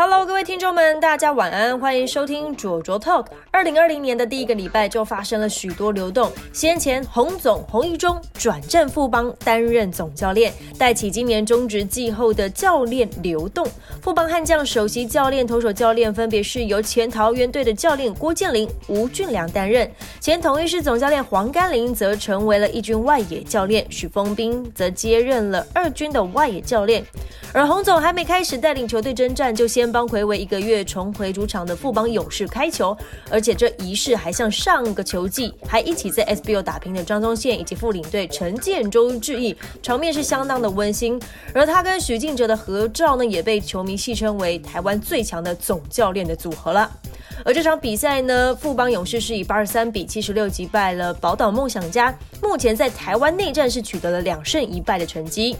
Hello，各位听众们，大家晚安，欢迎收听卓卓 Talk。二零二零年的第一个礼拜就发生了许多流动。先前洪总洪一中转战富邦担任总教练，带起今年中职季后的教练流动。富邦悍将首席教练、投手教练分别是由前桃园队的教练郭建林、吴俊良担任，前统一师总教练黄甘霖则成为了一军外野教练，许峰斌则接任了二军的外野教练。而洪总还没开始带领球队征战，就先帮魁违一个月重回主场的富邦勇士开球，而且这仪式还向上个球季还一起在 SBO 打拼的张宗宪以及副领队陈建州致意，场面是相当的温馨。而他跟许敬哲的合照呢，也被球迷戏称为台湾最强的总教练的组合了。而这场比赛呢，富邦勇士是以八十三比七十六击败了宝岛梦想家，目前在台湾内战是取得了两胜一败的成绩。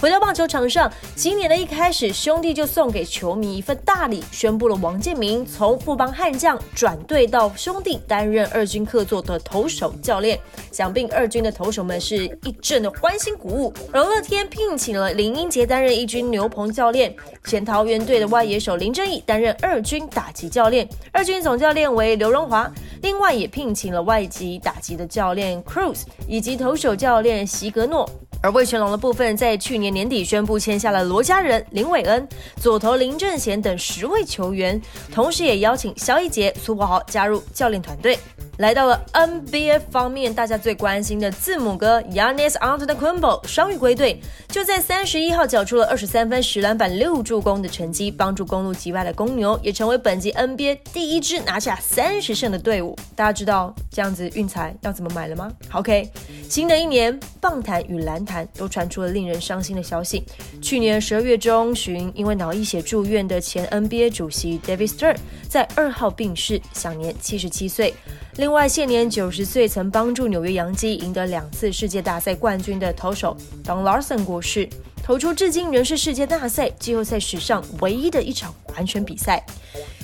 回到棒球场上，今年的一开始，兄弟就送给球迷一份大礼，宣布了王建民从富邦悍将转队到兄弟担任二军客座的投手教练，想必二军的投手们是一阵的欢欣鼓舞。而乐天聘请了林英杰担任一军牛棚教练，前桃园队的外野手林正义担任二军打击教练。二军总教练为刘荣华，另外也聘请了外籍打击的教练 Cruz 以及投手教练席格诺。而魏全龙的部分，在去年年底宣布签下了罗家人、林伟恩、左投林正贤等十位球员，同时也邀请肖一杰、苏柏豪加入教练团队。来到了 NBA 方面，大家最关心的字母哥 Yanis Antetokounmpo 伤愈归队，就在三十一号缴出了二十三分、十篮板、六助攻的成绩，帮助公路击败了公牛，也成为本季 NBA 第一支拿下三十胜的队伍。大家知道这样子运彩要怎么买了吗？OK，新的一年，棒坛与篮坛都传出了令人伤心的消息。去年十二月中旬，因为脑溢血住院的前 NBA 主席 David Stern 在二号病逝，享年七十七岁。另外，现年九十岁，曾帮助纽约洋基赢得两次世界大赛冠军的投手 Don Larson 过世，投出至今仍是世界大赛季后赛史上唯一的一场完全比赛。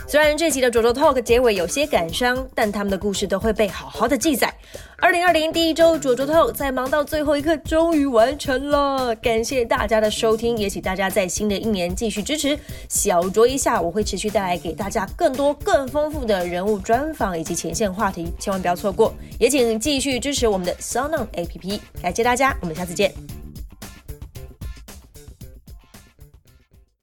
虽然这集的卓卓 Talk 结尾有些感伤，但他们的故事都会被好好的记载。二零二零第一周卓卓 Talk 在忙到最后一刻终于完成了，感谢大家的收听，也请大家在新的一年继续支持小酌一下，我会持续带来给大家更多更丰富的人物专访以及前线话题，千万不要错过。也请继续支持我们的 Sonon APP，感谢大家，我们下次见。